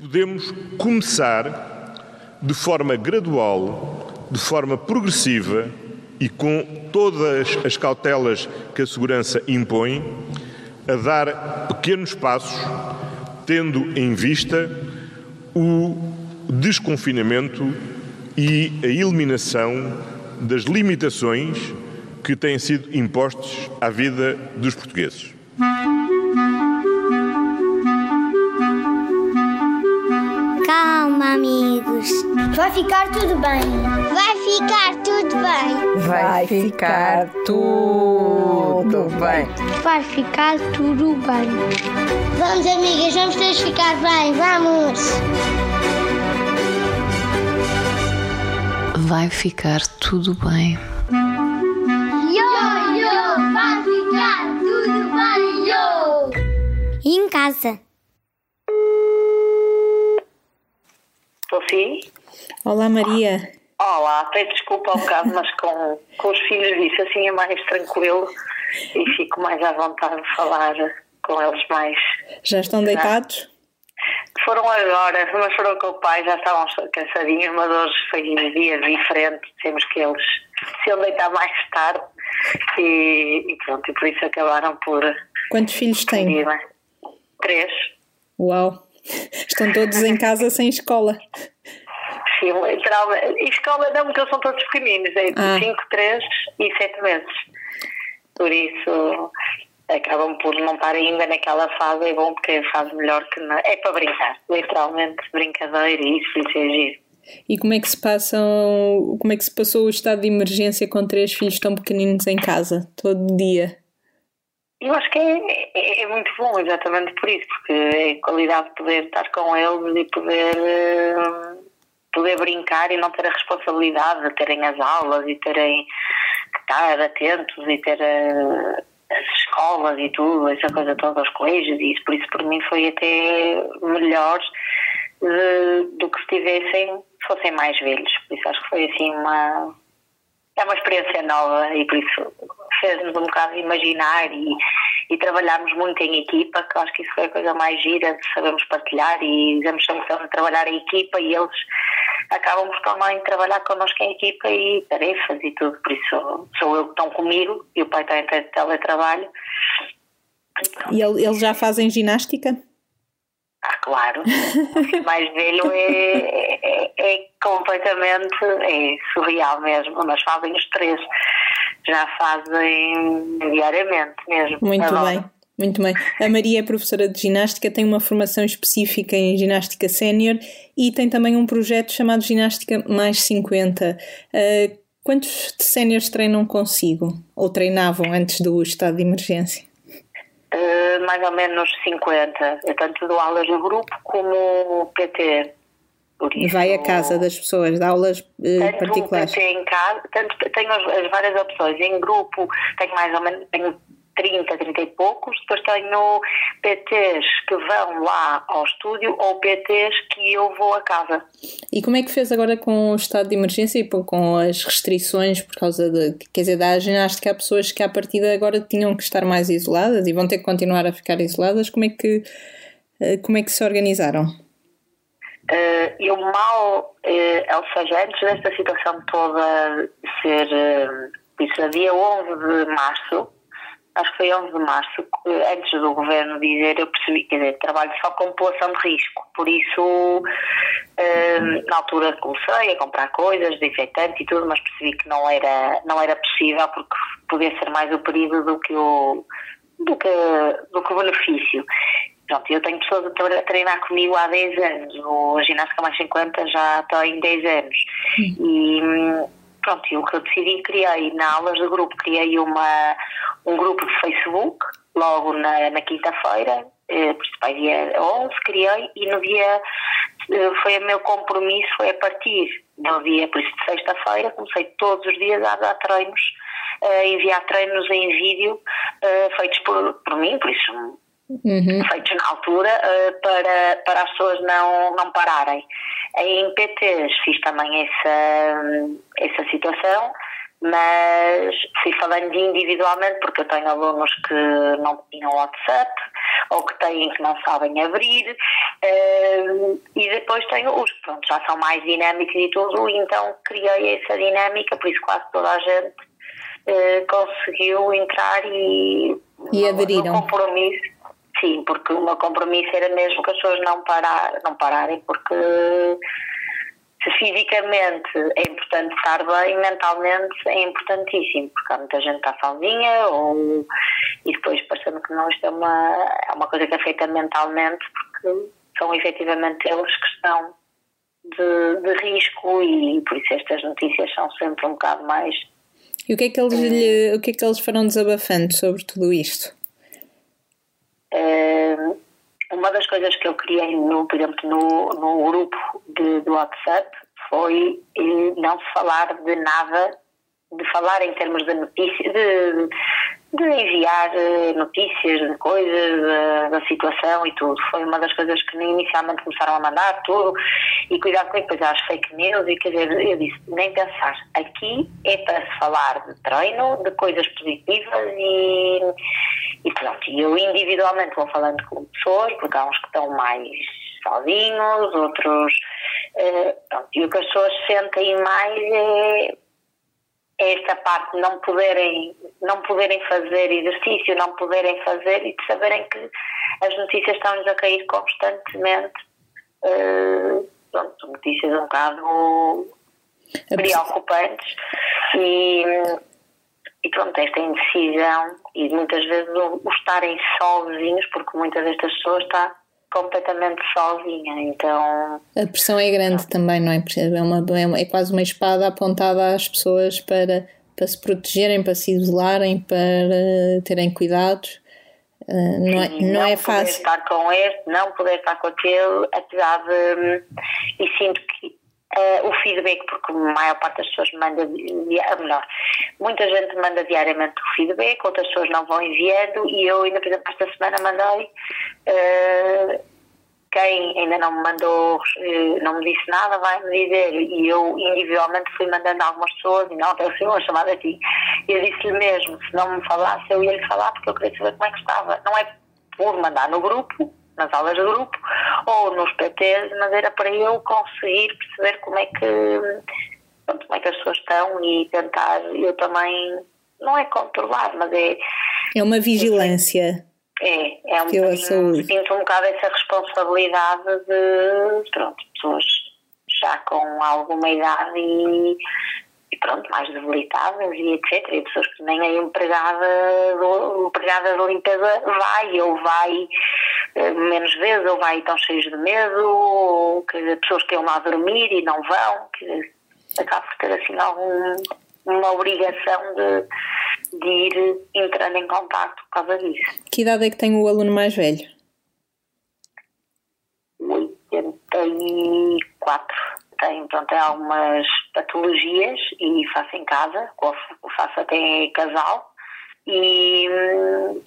podemos começar de forma gradual, de forma progressiva e com todas as cautelas que a segurança impõe, a dar pequenos passos, tendo em vista o desconfinamento e a eliminação das limitações que têm sido impostas à vida dos portugueses. Amigos. Vai ficar tudo bem. Vai ficar tudo bem. Vai ficar tudo bem. Vai ficar tudo bem. Vamos, amigas, vamos todos ficar bem. Vamos. Vai ficar tudo bem. Yo, yo, vai ficar tudo bem, yo. Em casa? Estou sim? Olá, Maria. Olá, peço desculpa um bocado, mas com, com os filhos disso assim é mais tranquilo e fico mais à vontade de falar com eles mais. Já estão deitados? Foram agora, mas foram com o pai, já estavam cansadinhos, mas hoje foi um dia diferente, temos que eles se iam deitar mais tarde e, e pronto, e por isso acabaram por. Quantos filhos têm? Três. Uau! Estão todos em casa sem escola. Sim, literalmente. E escola não, porque eles são todos pequeninos, é de 5, 3 e 7 meses. Por isso acabam por não estar ainda naquela fase, é bom porque é a fase melhor que não. É para brincar, literalmente, brincadeira e isso, isso é giro. E como é que se passam, como é que se passou o estado de emergência com três filhos tão pequeninos em casa, todo dia? Eu acho que é, é, é, muito bom, exatamente por isso, porque é a qualidade de poder estar com eles e poder, uh, poder brincar e não ter a responsabilidade de terem as aulas e terem que estar atentos e ter uh, as escolas e tudo, essa coisa toda, os colégios e isso. Por isso, por mim, foi até melhor de, do que se tivessem, se fossem mais velhos. Por isso, acho que foi assim uma. É uma experiência nova e por isso fez-nos um bocado imaginar e, e trabalharmos muito em equipa, que eu acho que isso foi a coisa mais gira, de sabermos partilhar e dizemos sempre que estamos a trabalhar em equipa e eles acabam por também trabalhar connosco em equipa e tarefas e tudo, por isso sou eu que estão comigo e o pai está em teletrabalho. E eles já fazem ginástica? Ah, claro. O mais velho é, é, é, completamente é surreal mesmo, mas fazem os três já fazem diariamente mesmo. Muito Adoro. bem. Muito bem. A Maria é professora de ginástica, tem uma formação específica em ginástica sénior e tem também um projeto chamado Ginástica Mais 50. Uh, quantos séniores treinam consigo? Ou treinavam antes do estado de emergência? Uh, mais ou menos 50. Eu tanto dou aulas no grupo como PT. Isso, Vai à casa das pessoas, dá aulas tanto particulares. Em casa, tanto tenho as, as, várias opções. Em grupo tenho mais ou menos tenho 30, 30 e poucos. Depois tenho PTs que vão lá ao estúdio ou PTs que eu vou a casa. E como é que fez agora com o estado de emergência e com as restrições por causa de. Quer dizer, da ginástica há pessoas que à partida agora tinham que estar mais isoladas e vão ter que continuar a ficar isoladas. Como é que, eh, como é que se organizaram? Eu mal, uh, ou seja, antes desta situação toda ser, uh, isso, dia 11 de março, acho que foi 11 de março, antes do governo dizer, eu percebi, quer dizer, trabalho só com população de risco, por isso, na altura comecei a comprar coisas, desinfetante e tudo, mas percebi que não era, não era possível porque podia ser mais o perigo do que o, do que, do que o benefício. Pronto, eu tenho pessoas a treinar comigo há 10 anos, o Ginástica Mais 50 já tem 10 anos. E pronto, o que eu decidi, criei na aulas de grupo, criei uma, um grupo de Facebook, logo na, na quinta-feira, eh, participei dia 11, criei, e no dia, eh, foi o meu compromisso, foi a partir do dia, por isso de sexta-feira, comecei todos os dias a dar treinos, a enviar treinos em vídeo, eh, feitos por, por mim, por isso uhum. feitos na altura uh, para, para as pessoas não, não pararem. Em PTs fiz também essa, essa situação, mas fui falando individualmente porque eu tenho alunos que não tinham WhatsApp, ou que têm que não sabem abrir. Uh, e depois tenho os que pronto, já são mais dinâmicos e tudo, então criei essa dinâmica, por isso quase toda a gente uh, conseguiu entrar e, e. No compromisso. Sim, porque o meu compromisso era mesmo que as pessoas não, parar, não pararem, porque se fisicamente é importante estar bem, mentalmente é importantíssimo, porque há muita gente que está sozinha ou, e depois parecendo que não, isto é uma, é uma coisa que é feita mentalmente, porque são efetivamente eles que estão de, de risco e por isso estas notícias são sempre um bocado mais. E o que é que eles, lhe, o que é que eles foram desabafando sobre tudo isto? Uh, uma das coisas que eu criei, no, por exemplo, no, no grupo de, do WhatsApp foi não falar de nada, de falar em termos de notícias, de, de enviar eh, notícias de coisas, da, da, situação e tudo. Foi uma das coisas que inicialmente começaram a mandar tudo e cuidado com depois as fake news e quer dizer, eu disse, nem pensar. Aqui é para se falar de treino, de coisas positivas e, e pronto. E eu individualmente vou falando com pessoas, porque há uns que estão mais sozinhos, outros. Uh, pronto, e o que as pessoas sentem mais é esta parte de não poderem, não poderem fazer exercício, não poderem fazer e de saberem que as notícias estão-nos a cair constantemente. Uh, pronto, notícias um bocado preocupantes e, e pronto, esta indecisão e muitas vezes o, o estarem sozinhos, porque muitas destas pessoas está completamente sozinha, então... A pressão é grande não. também, não é? É, uma, é, uma, é quase uma espada apontada às pessoas para, para se protegerem, para se isolarem, para terem cuidados. Uh, não, é, não, não é fácil. Não poder estar com este, não poder estar com aquele, apesar de... E sinto que uh, o feedback, porque a maior parte das pessoas manda, melhor, muita gente manda diariamente o feedback, outras pessoas não vão enviando e eu ainda, por exemplo, esta semana mandei, uh, quem ainda não me mandou, uh, não me disse nada, vai me dizer e eu individualmente fui mandando algumas pessoas e não, até fui uma chamada a ti. Eu disse-lhe mesmo, se não me falasse eu ia lhe falar porque eu queria saber como é que estava. Não é por mandar no grupo, nas aulas de grupo ou nos PTs, mas era para eu conseguir perceber como é que como é que as pessoas estão e tentar eu também não é controlar, mas é é uma vigilância. É, é um bocadinho, sinto um bocado essa responsabilidade de pronto, pessoas já com alguma idade e e pronto, mais debilitadas e etc. E pessoas que nem a empregada, empregada de limpeza vai, ou vai eh, menos vezes, ou vai tão cheios de medo, ou que pessoas que iam lá dormir e não vão, que acaba por ter assim algum, uma obrigação de, de ir entrando em contato por causa disso. Que idade é que tem o aluno mais velho? 84 tem, tem algumas patologias e faço em casa, faço até em casal e hum,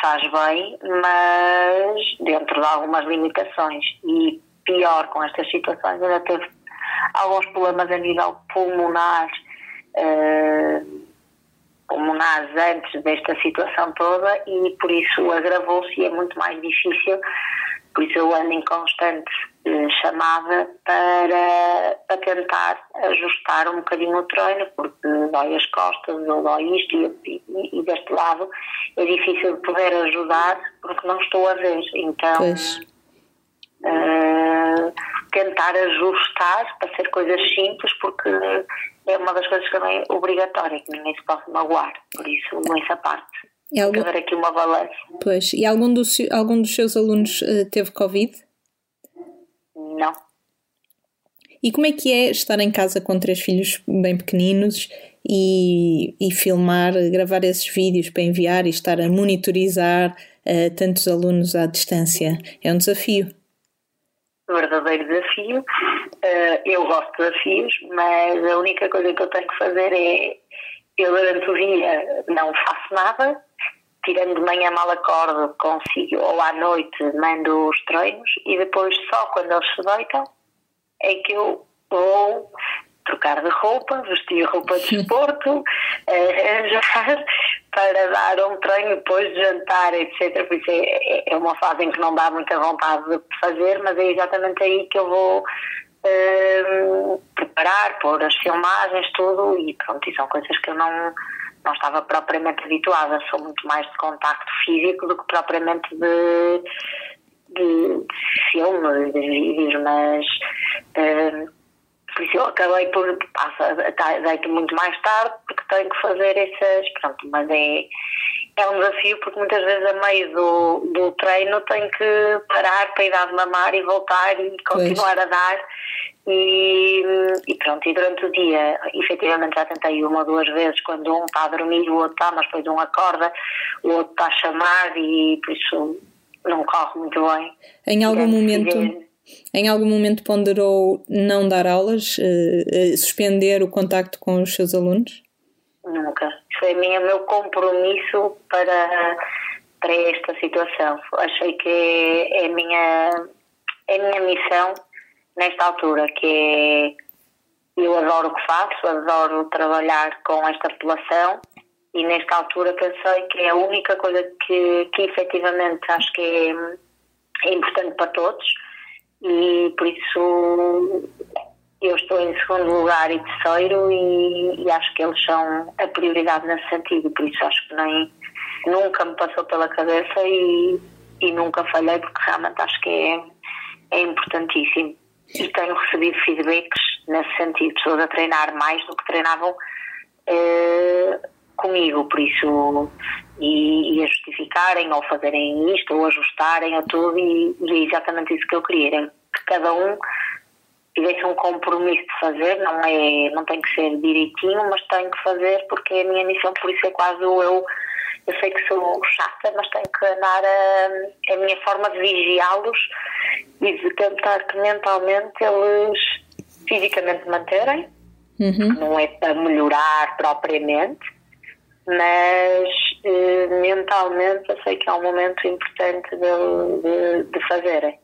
faz bem, mas dentro de algumas limitações. E pior com estas situações, ainda teve alguns problemas a nível pulmonar, uh, pulmonares antes desta situação toda e por isso agravou-se e é muito mais difícil por isso eu ando em constante eh, chamada para, para tentar ajustar um bocadinho o treino, porque dói as costas ou dói isto e, e, e, deste lado é difícil de poder ajudar porque não estou a ver. Então uh, tentar ajustar para ser coisas simples porque é uma das coisas que também é obrigatória, que ninguém se pode magoar. Por isso, essa parte e algum... haver aqui uma balança. Pois, e algum dos, algum dos seus alunos uh, teve Covid? Não. E como é que é estar em casa com três filhos bem pequeninos e, e filmar, gravar esses vídeos para enviar e estar a monitorizar uh, tantos alunos à distância? É um desafio. Verdadeiro desafio. Uh, eu gosto de desafios, mas a única coisa que eu tenho que fazer é eu durante o dia não faço nada, tirando de manhã mal acordo, consigo, ou à noite mando os treinos e depois só quando eles se deitam é que eu vou trocar de roupa, vestir roupa de desporto, arranjar, para dar um treino depois de jantar, etc. Por isso é, é, é uma fase em que não dá muita vontade de fazer, mas é exatamente aí que eu vou uh, preparar, pôr as filmagens, tudo, e pronto, e são coisas que eu não, não estava propriamente habituada. Sou muito mais de contacto físico do que propriamente de, de, de filme, de vídeos, mas. Uh, por isso eu acabei por passa, deito muito mais tarde porque tenho que fazer essas pronto, mas é, é um desafio porque muitas vezes a meio do, do treino tenho que parar para ir dar de mamar e voltar e continuar pois. a dar e, e, pronto, e durante o dia efetivamente já tentei uma ou duas vezes quando um está a dormir, o outro está, mas depois um acorda, o outro está a chamar e por isso não corre muito bem. Em algum momento em algum momento ponderou não dar aulas, uh, suspender o contacto com os seus alunos? Nunca. Foi o meu compromisso para, para esta situação. Achei que é, a minha, é minha missão nesta altura, que é eu adoro o que faço, adoro trabalhar com esta população e nesta altura pensei que é a única coisa que, que efetivamente acho que é, é importante para todos e por isso eu estou em segundo lugar e terceiro e, e, acho que eles são a prioridade nesse sentido, por isso acho que nem nunca me passou pela cabeça e, e nunca falhei porque realmente acho que é, é importantíssimo. E tenho recebido feedbacks nesse sentido, pessoas a treinar mais do que treinavam eh, comigo, por isso e, e, a justificarem ou fazerem isto ou ajustarem a tudo e, e, é exatamente isso que eu queria, é que cada um tivesse um compromisso de fazer, não é, não tem que ser direitinho, mas tenho que fazer porque é a minha missão, por isso é quase eu, eu sei que sou chata, mas tenho que andar a, a minha forma de vigiá-los e de tentar que mentalmente eles fisicamente manterem, uhum. não é para melhorar propriamente, mas eh, mentalmente eu sei que é um momento importante de, de, de fazerem.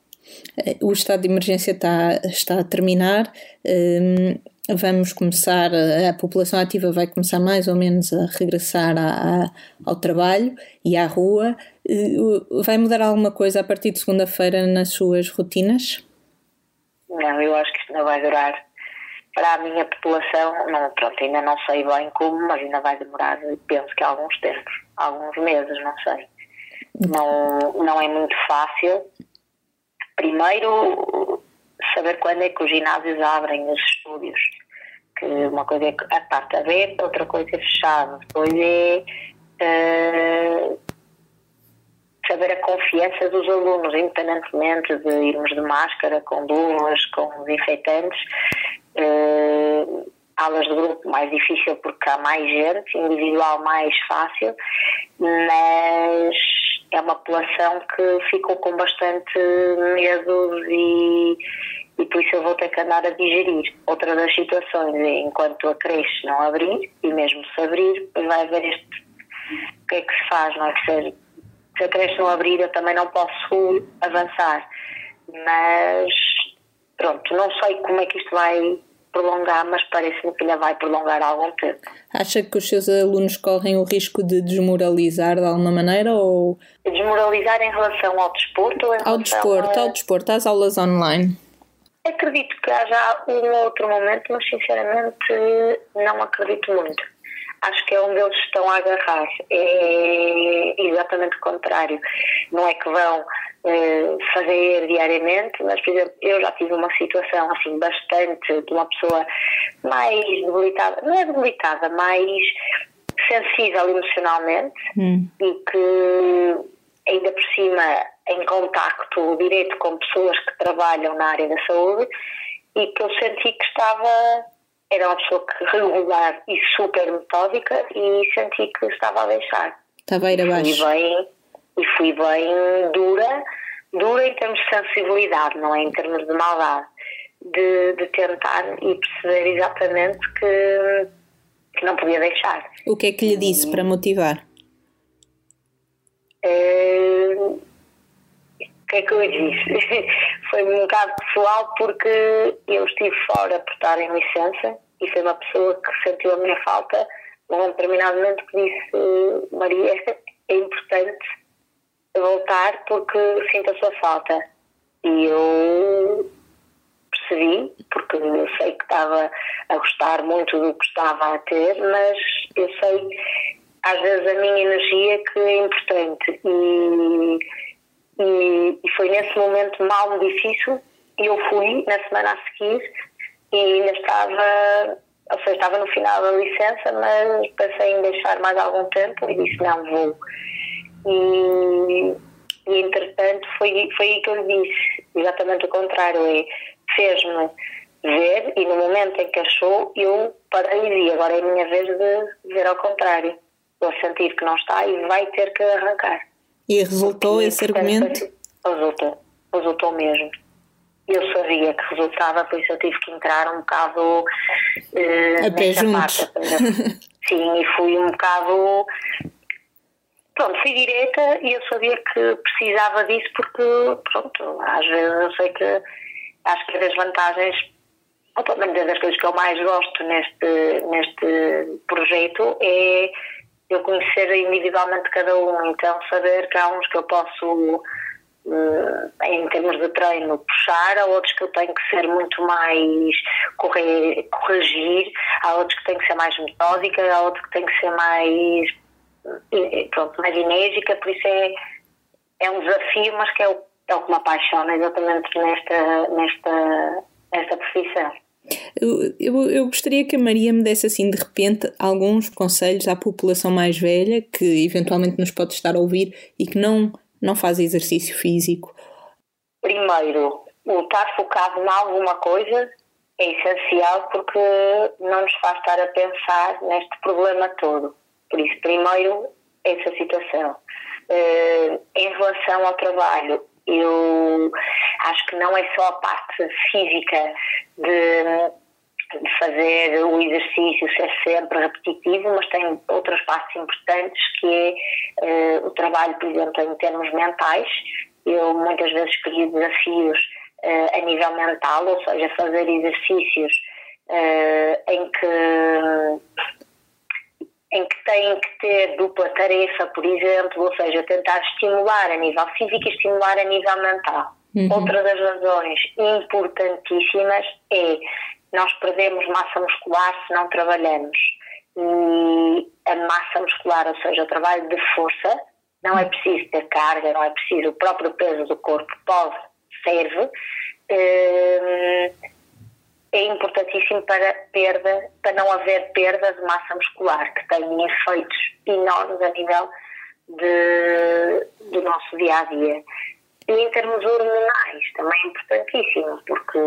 O estado de emergência está, está a terminar. Um, vamos começar, a população ativa vai começar mais ou menos a regressar a, a, ao trabalho e à rua. Vai mudar alguma coisa a partir de segunda-feira nas suas rotinas? Não, eu acho que isto não vai durar para a minha população, não, pronto, ainda não sei bem como, mas ainda vai demorar, penso que alguns tempos, alguns meses, não sei. Não, não é muito fácil. Primeiro, saber quando é que os ginásios abrem os estúdios. Que uma coisa é a parte aberta, outra coisa é fechada. Depois é uh, saber a confiança dos alunos, independentemente de irmos de máscara, com luvas, com desinfetantes, Uh, aulas de grupo mais difícil porque há mais gente, individual mais fácil, mas é uma população que ficou com bastante medo e, e por isso eu vou ter que andar a digerir. Outra das situações é enquanto a creche não abrir, e mesmo se abrir, vai haver este o que é que se faz, não é? Se, se a creche não abrir eu também não posso avançar. Mas pronto, não sei como é que isto vai prolongar, mas parece-me que ainda vai prolongar algum tempo. Acha que os seus alunos correm o risco de desmoralizar de alguma maneira ou... Desmoralizar em relação ao desporto ou em Ao desporto, a... ao desporto, às aulas online. Acredito que haja um ou outro momento, mas sinceramente não acredito muito. Acho que é onde eles estão a agarrar. É exatamente o contrário. Não é que vão eh, fazer diariamente, mas, por exemplo, eu já tive uma situação assim bastante de uma pessoa mais debilitada, não é debilitada, mais sensível emocionalmente hum. e que ainda por cima em contacto direto com pessoas que trabalham na área da saúde e que eu senti que estava era uma pessoa que regular e super metódica e senti que estava a deixar. Estava a ir abaixo. Fui bem, e fui bem dura, dura em termos de sensibilidade, não é em termos de maldade, de, de tentar e perceber exatamente que, que não podia deixar. O que é que lhe disse para motivar? Uh, que é que eu disse? foi um bocado pessoal porque eu estive fora por estar em licença e foi uma pessoa que sentiu a minha falta num determinado momento que disse Maria, é importante voltar porque sinto a sua falta. E eu percebi, porque eu sei que estava a gostar muito do que estava a ter, mas eu sei às vezes a minha energia que é importante e, e, e foi nesse momento mal difícil e eu fui na semana a seguir e ainda estava, ou seja, estava no final da licença, mas pensei em deixar mais algum tempo e disse não vou. E, e entretanto foi, foi aí que eu lhe disse, exatamente o contrário, é fez-me ver e no momento em que achou eu parei e agora é a minha vez de ver ao contrário. Vou sentir que não está e vai ter que arrancar. E resultou Porque, esse argumento? Resultou, resultou mesmo. Eu sabia que resultava, por isso eu tive que entrar um bocado uh, a pé juntos. Sim, e fui um bocado pronto, fui direta e eu sabia que precisava disso porque, pronto, às vezes eu sei que acho que é das vantagens, ou pelo menos é das coisas que eu mais gosto neste, neste projeto é eu conhecer individualmente cada um, então saber que há uns que eu posso eh, em termos de treino puxar, há outros que eu tenho que ser muito mais corrigir, há outros que tenho que ser mais metódica, há outros que tenho que ser mais pronto, mais enérgica, por isso é, é um desafio, mas que é o, é o que me apaixona exatamente nesta, nesta, nesta profissão. Eu, eu, gostaria que a Maria me desse assim de repente alguns conselhos à população mais velha que eventualmente nos pode estar a ouvir e que não, não faz exercício físico. Primeiro, o estar focado em alguma coisa é essencial porque não nos faz estar a pensar neste problema todo. Por isso, primeiro, essa situação. Uh, em relação ao trabalho, eu acho que não é só a parte física de, fazer o exercício ser sempre repetitivo, mas tem outras partes importantes que é uh, o trabalho, por exemplo, em termos mentais. Eu muitas vezes crio desafios uh, a nível mental, ou seja, fazer exercícios que em que têm que ter dupla tarefa, por exemplo, ou seja, tentar estimular a nível físico e estimular a nível mental. Uhum. Outra das razões importantíssimas é nós perdemos massa muscular se não trabalhamos. E a massa muscular, ou seja, o trabalho de força, não é preciso ter carga, não é preciso o próprio peso do corpo, pode, serve. Hum, é importantíssimo para perda, para não haver perda de massa muscular, que tem efeitos enormes a nível de, do nosso dia a dia. E em termos hormonais também é importantíssimo, porque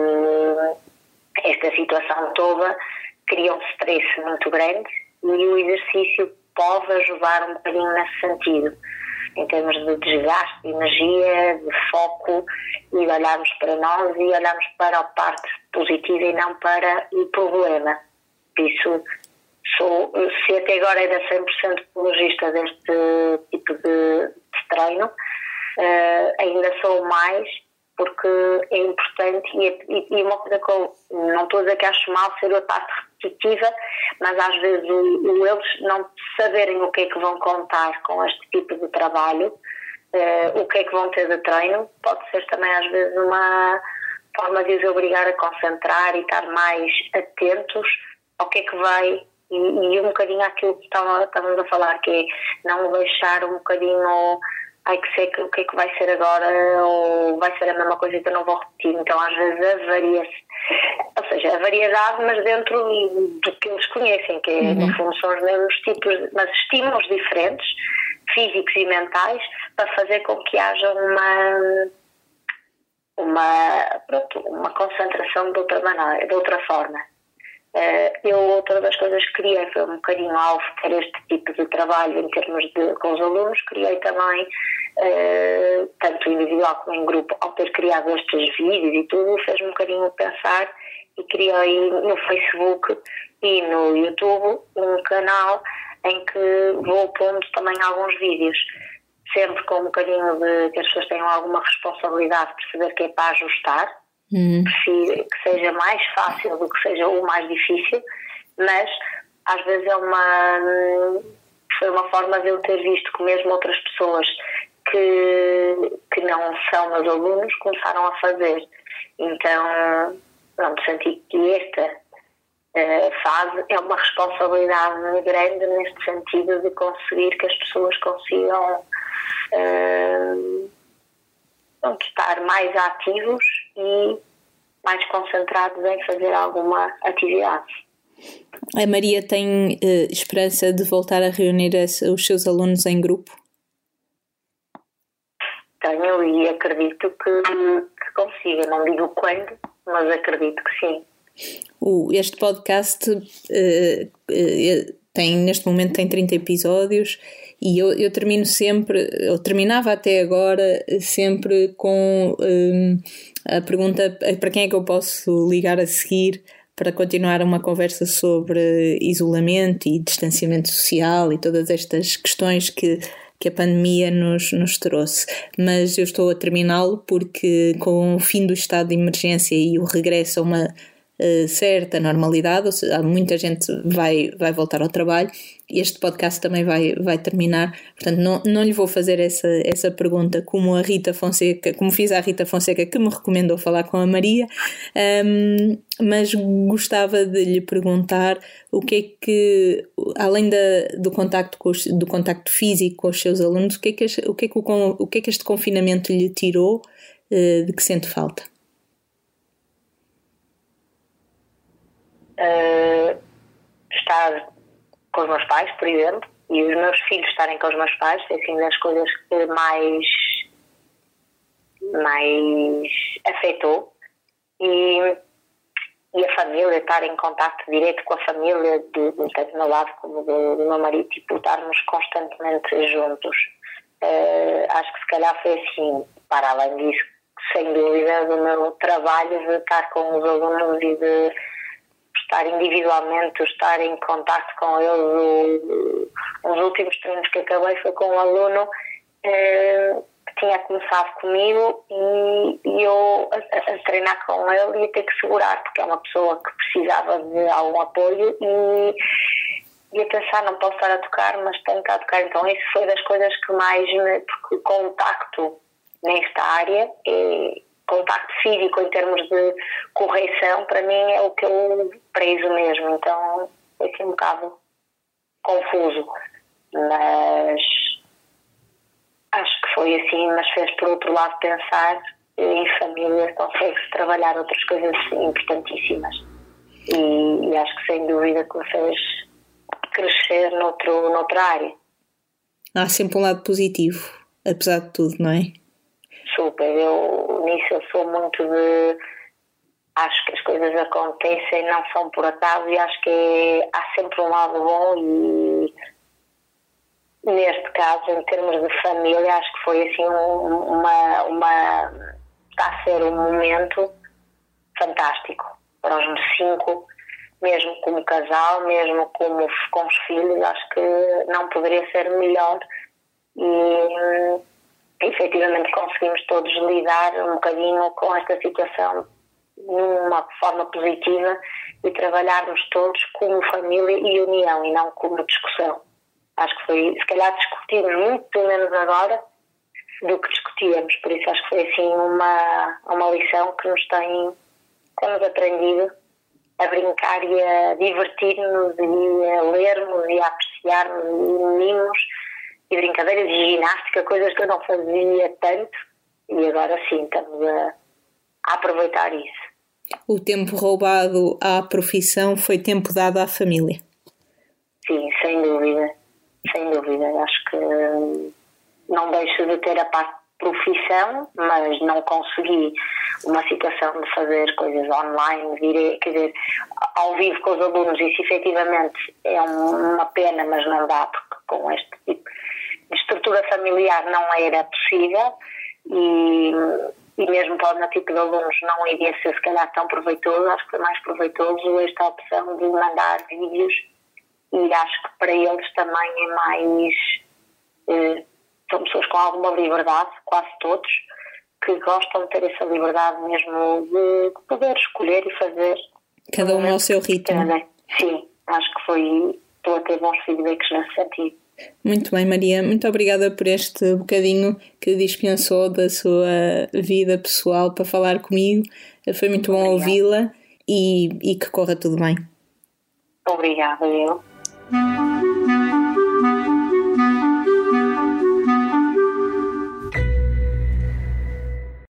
esta situação toda cria um stress muito grande e o exercício pode ajudar um bocadinho nesse sentido em termos de desgaste, de energia, de foco e olharmos para nós e olharmos para a parte positiva e não para o problema. Isso, sou, se até agora era 100% apologista deste tipo de, de treino, uh, ainda sou mais porque é importante e, e, e, uma coisa que eu não estou a dizer que acho mal ser a parte repetitiva, mas às vezes o, o, eles não saberem o que é que vão contar com este tipo de trabalho, uh, o que é que vão ter de treino, pode ser também às vezes uma forma de os obrigar a concentrar e estar mais atentos ao que é que vai e, e um bocadinho aquilo que estávamos a falar, que é não deixar um bocadinho ai que sei o que é que vai ser agora ou vai ser a mesma coisa que eu não vou repetir. Então às vezes avaria-se, ou seja, a variedade, mas dentro do que eles conhecem, que é, uhum. no fundo são os mesmos tipos, mas estímulos diferentes, físicos e mentais, para fazer com que haja uma uma, pronto, uma concentração de outra maneira, de outra forma. Uh, eu, outra das coisas que criei foi um bocadinho ao ter este tipo de trabalho em termos de com os alunos, criei também, uh, tanto individual como em grupo, ao ter criado estes vídeos e tudo, fez-me um bocadinho pensar e criei no Facebook e no YouTube um canal em que vou pondo também alguns vídeos, sempre com um bocadinho de que as pessoas tenham alguma responsabilidade de perceber que é para ajustar Uhum. Que seja mais fácil do que seja o mais difícil, mas às vezes é uma foi uma forma de eu ter visto que mesmo outras pessoas que, que não são meus alunos começaram a fazer. Então, pronto, senti que esta fase é uma responsabilidade grande neste sentido de conseguir que as pessoas consigam uh, estar mais ativos e mais concentrados em fazer alguma atividade. A Maria tem uh, esperança de voltar a reunir os seus alunos em grupo? Tenho e acredito que, que consiga. Não digo quando, mas acredito que sim. O, este podcast uh, uh, tem, neste momento tem 30 episódios e eu, eu termino sempre, eu terminava até agora sempre com um, a pergunta para quem é que eu posso ligar a seguir para continuar uma conversa sobre isolamento e distanciamento social e todas estas questões que, que a pandemia nos, nos trouxe. Mas eu estou a terminá-lo porque, com o fim do estado de emergência e o regresso a uma uh, certa normalidade, ou seja, muita gente vai, vai voltar ao trabalho, este podcast também vai, vai terminar. Portanto, não, não lhe vou fazer essa, essa pergunta como a Rita Fonseca, como fiz à Rita Fonseca, que me recomendou falar com a Maria, um, mas gostava de lhe perguntar o que é que, além da, do, contacto os, do contacto físico com os seus alunos, o que é que, o que, é que, o, o que, é que este confinamento lhe tirou uh, de que sente falta? Uh, estar com os meus pais, por exemplo, e os meus filhos estarem com os meus pais, é assim das coisas que mais, mais afetou. E, e a família, estar em contato direto com a família, de, tanto do meu lado como do, do meu marido, tipo, estarmos constantemente juntos. Uh, acho que se calhar foi assim, para além disso, sem dúvida, do meu trabalho de estar com os alunos e de estar individualmente, estar em contato com ele. Os últimos treinos que acabei foi com um aluno eh, que tinha começado comigo e, e eu a, a, treinar com ele ia ter que segurar, porque é uma pessoa que precisava de algum apoio e ia pensar, não posso estar a tocar, mas tenho que a tocar. Então isso foi das coisas que mais me, porque o contacto nesta área é, contacto físico em termos de correção, para mim é o que eu prezo mesmo. Então foi assim um bocado confuso. Mas acho que foi assim, mas fez por outro lado pensar em família consegue-se trabalhar outras coisas importantíssimas. E, e, acho que sem dúvida que me fez crescer noutro, noutra área. Há sempre um lado positivo, apesar de tudo, não é? Super. Eu nisso eu sou muito de acho que as coisas acontecem, não são por acaso e acho que há sempre um lado bom e neste caso, em termos de família, acho que foi assim uma, uma está a ser um momento fantástico para os meus cinco, mesmo como casal, mesmo como com os filhos, acho que não poderia ser melhor e efetivamente conseguimos todos lidar um bocadinho com esta situação numa forma positiva e trabalharmos todos como família e união e não como discussão. Acho que foi, se calhar discutimos muito menos agora do que discutíamos, por isso acho que foi assim uma, uma lição que nos tem, temos aprendido a brincar e a divertir-nos e a lermos e a apreciarmos e unirmos e brincadeiras de ginástica, coisas que eu não fazia tanto e agora sim estamos a, a aproveitar isso. O tempo roubado à profissão foi tempo dado à família. Sim, sem dúvida, sem dúvida. Acho que não deixo de ter a parte profissão, mas não consegui uma situação de fazer coisas online, vir, quer dizer, ao vivo com os alunos, isso efetivamente é uma pena, mas não dá, porque com este tipo de estrutura familiar não era possível e, e mesmo para o meu tipo de alunos não iria ser se calhar tão proveitoso, acho que foi mais proveitoso esta opção de mandar vídeos e acho que para eles também é mais eh, são pessoas com alguma liberdade, quase todos, que gostam de ter essa liberdade mesmo de poder escolher e fazer. Cada um ao seu ritmo. Sim, acho que foi feedbacks nesse sentido. Muito bem, Maria. Muito obrigada por este bocadinho que dispensou da sua vida pessoal para falar comigo. Foi muito bom ouvi-la e, e que corra tudo bem. Obrigada, eu.